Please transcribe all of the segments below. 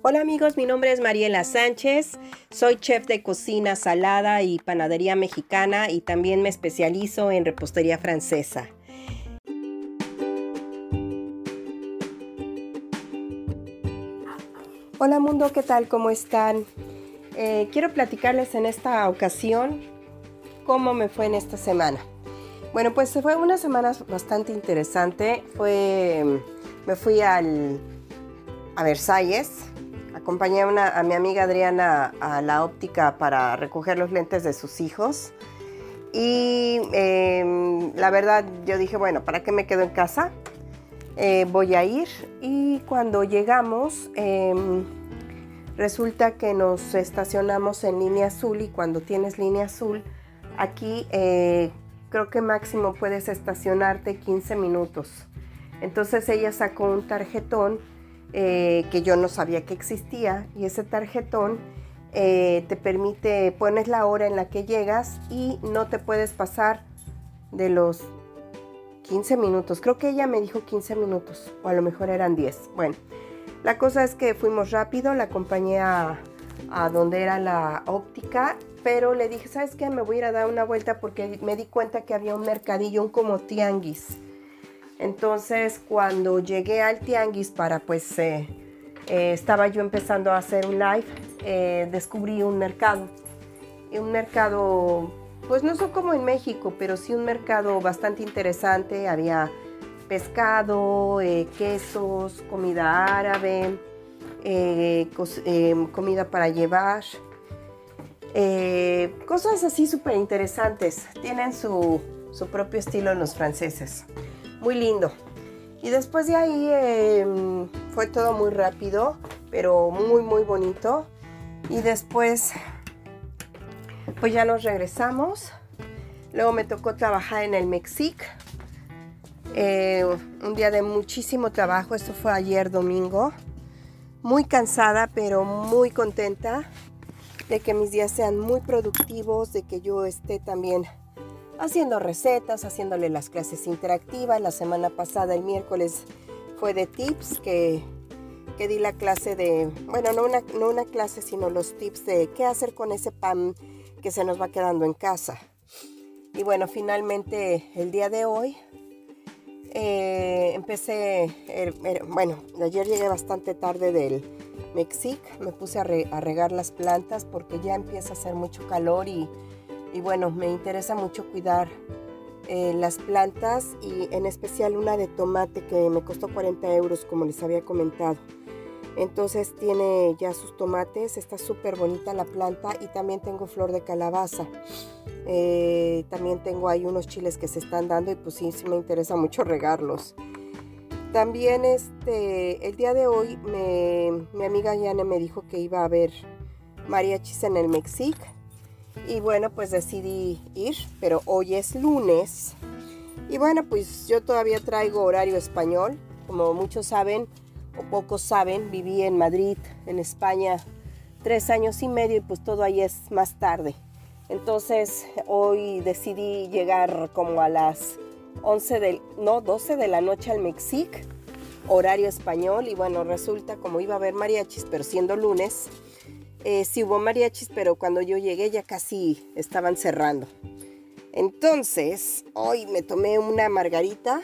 Hola amigos, mi nombre es Mariela Sánchez, soy chef de cocina salada y panadería mexicana y también me especializo en repostería francesa. Hola mundo, ¿qué tal? ¿Cómo están? Eh, quiero platicarles en esta ocasión cómo me fue en esta semana. Bueno, pues fue una semana bastante interesante. Fue, me fui al, a Versalles, Acompañé a, mi amiga Adriana a la óptica para recoger los lentes de sus hijos. Y em, la verdad yo dije, bueno, ¿para qué me quedo en casa? Eh, voy a ir. Y cuando llegamos, em, resulta que nos estacionamos en línea azul y cuando tienes línea azul, aquí eh, creo que máximo puedes estacionarte 15 minutos. Entonces ella sacó un tarjetón eh, que yo no sabía que existía y ese tarjetón eh, te permite, pones la hora en la que llegas y no te puedes pasar de los 15 minutos. Creo que ella me dijo 15 minutos o a lo mejor eran 10. Bueno, la cosa es que fuimos rápido, la acompañé a, a donde era la óptica, pero le dije, ¿sabes qué? Me voy a ir a dar una vuelta porque me di cuenta que había un mercadillo, un como tianguis entonces cuando llegué al tianguis para pues eh, eh, estaba yo empezando a hacer un live, eh, descubrí un mercado. Un mercado, pues no son como en México, pero sí un mercado bastante interesante. Había pescado, quesos, comida árabe, comida para llevar. cosas así súper interesantes. Tienen su, su propio estilo los franceses muy lindo. Y después de ahí em, fue todo muy rápido, pero muy, muy bonito. Y después, pues ya nos regresamos. Luego me tocó trabajar en el Mexic. Eh, un día de muchísimo trabajo. Esto fue ayer domingo. Muy cansada, pero muy contenta de que mis días sean muy productivos, de que yo esté también haciendo recetas, haciéndole las clases interactivas. La semana pasada, el miércoles, fue de tips que, que di la clase de, bueno, no una, no una clase, sino los tips de qué hacer con ese pan que se nos va quedando en casa. Y bueno, finalmente el día de hoy eh, empecé, bueno, ayer llegué bastante tarde del Mexic, me puse a, a regar las plantas porque ya empieza a hacer mucho calor y y bueno, me interesa mucho cuidar eh, las plantas y en especial una de tomate que me costó 40 euros como les había comentado. Entonces tiene ya sus tomates, está súper bonita la planta y también tengo flor de calabaza. Eh, también tengo ahí unos chiles que se están dando y pues sí, sí me interesa mucho regarlos. También este, el día de hoy mi amiga Yane me dijo que iba a ver mariachis en el Mexic y bueno, pues decidí ir, pero hoy es lunes. Y bueno, pues yo todavía traigo horario español. Como muchos saben o pocos saben, viví en Madrid, en España, tres años y medio y pues todo ahí es más tarde. Entonces hoy decidí llegar como a las 11 del, no, 12 de la noche al Mexic, horario español. Y bueno, resulta como iba a haber mariachis, pero siendo lunes, eh, sí hubo mariachis, pero cuando yo llegué ya casi estaban cerrando. Entonces, hoy me tomé una margarita.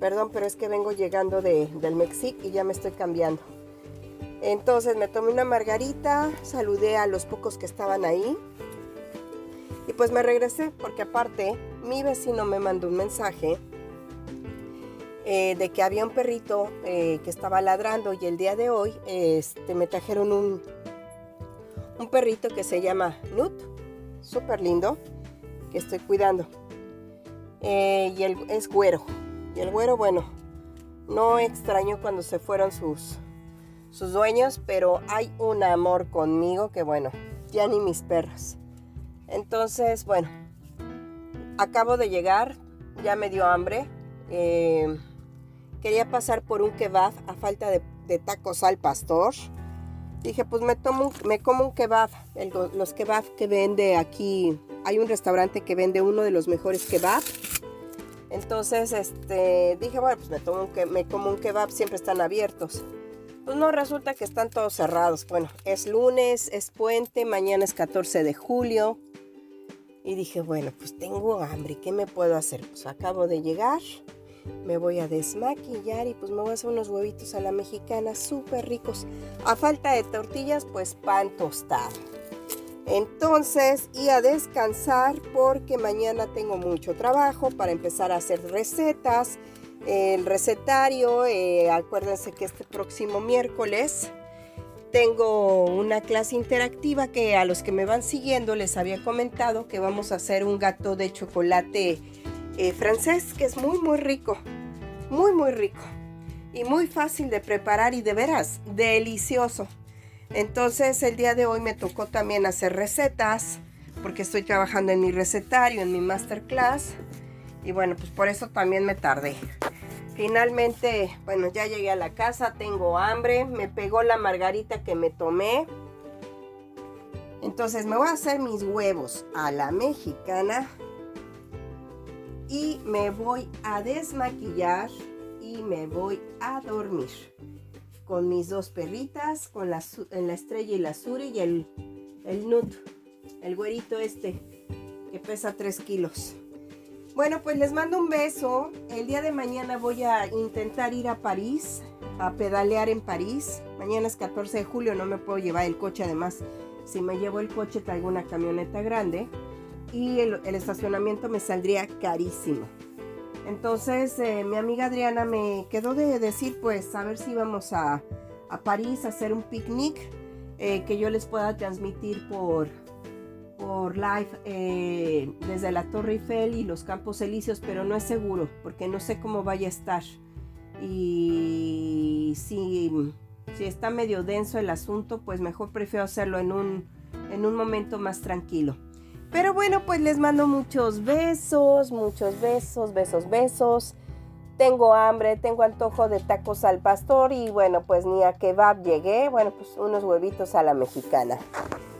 Perdón, pero es que vengo llegando del Mexic y ya me estoy cambiando. Entonces me tomé una margarita, saludé a los pocos que estaban ahí. Y pues me regresé porque aparte mi vecino me mandó un mensaje eh, de que había un perrito eh, que estaba ladrando y el día de hoy este, me trajeron un, un perrito que se llama Nut, súper lindo, que estoy cuidando. Eh, y él es güero. Y el güero, bueno, no extraño cuando se fueron sus, sus dueños, pero hay un amor conmigo que, bueno, ya ni mis perros. Entonces, bueno, acabo de llegar, ya me dio hambre. Eh, quería pasar por un kebab a falta de, tacos al pastor. Dije, pues me, tomo, me como un kebab. los kebab que vende aquí, hay un restaurante que vende uno de los mejores kebab. Entonces, este, dije, bueno, pues me, tomo un que, me como un kebab, siempre están abiertos. Pues no, resulta que están todos cerrados. Bueno, es lunes, es puente, mañana es 14 de julio. Y dije, bueno, pues tengo hambre, ¿qué me puedo hacer? Pues acabo de llegar, me voy a desmaquillar y pues me voy a hacer unos huevitos a la mexicana súper ricos. A falta de tortillas, pues pan tostado. Entonces, y a descansar porque mañana tengo mucho trabajo para empezar a hacer recetas. El recetario, eh, acuérdense que este próximo miércoles tengo una clase interactiva que a los que me van siguiendo les había comentado que vamos a hacer un gato de chocolate eh, francés que es muy muy rico, muy muy rico y muy fácil de preparar y de veras delicioso. Entonces el día de hoy me tocó también hacer recetas porque estoy trabajando en mi recetario, en mi masterclass. Y bueno, pues por eso también me tardé. Finalmente, bueno, ya llegué a la casa, tengo hambre, me pegó la margarita que me tomé. Entonces me voy a hacer mis huevos a la mexicana y me voy a desmaquillar y me voy a dormir con mis dos perritas, con la, en la estrella y la suri y el, el nut, el güerito este que pesa 3 kilos. Bueno, pues les mando un beso. El día de mañana voy a intentar ir a París, a pedalear en París. Mañana es 14 de julio, no me puedo llevar el coche. Además, si me llevo el coche, traigo una camioneta grande y el, el estacionamiento me saldría carísimo. Entonces eh, mi amiga Adriana me quedó de decir pues a ver si vamos a, París a hacer un picnic eh, que yo les pueda transmitir por, por live eh, desde la Torre Eiffel y los Campos Elíseos, pero no es seguro porque no sé cómo vaya a estar. Y si, si está medio denso el asunto, pues mejor prefiero hacerlo en un, en un momento más tranquilo. Pero bueno, pues les mando muchos besos, muchos besos, besos, besos. Tengo hambre, tengo antojo de tacos al pastor y bueno, pues ni a kebab llegué. Bueno, pues unos huevitos a la mexicana.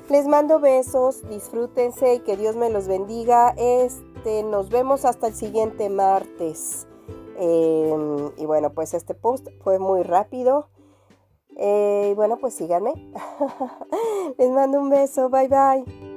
Les mando besos, disfrútense y que Dios me los bendiga. Este, nos vemos hasta el siguiente martes. Em, y bueno, pues este post fue muy rápido. Eh, y bueno, pues síganme. Les mando un beso. Bye bye.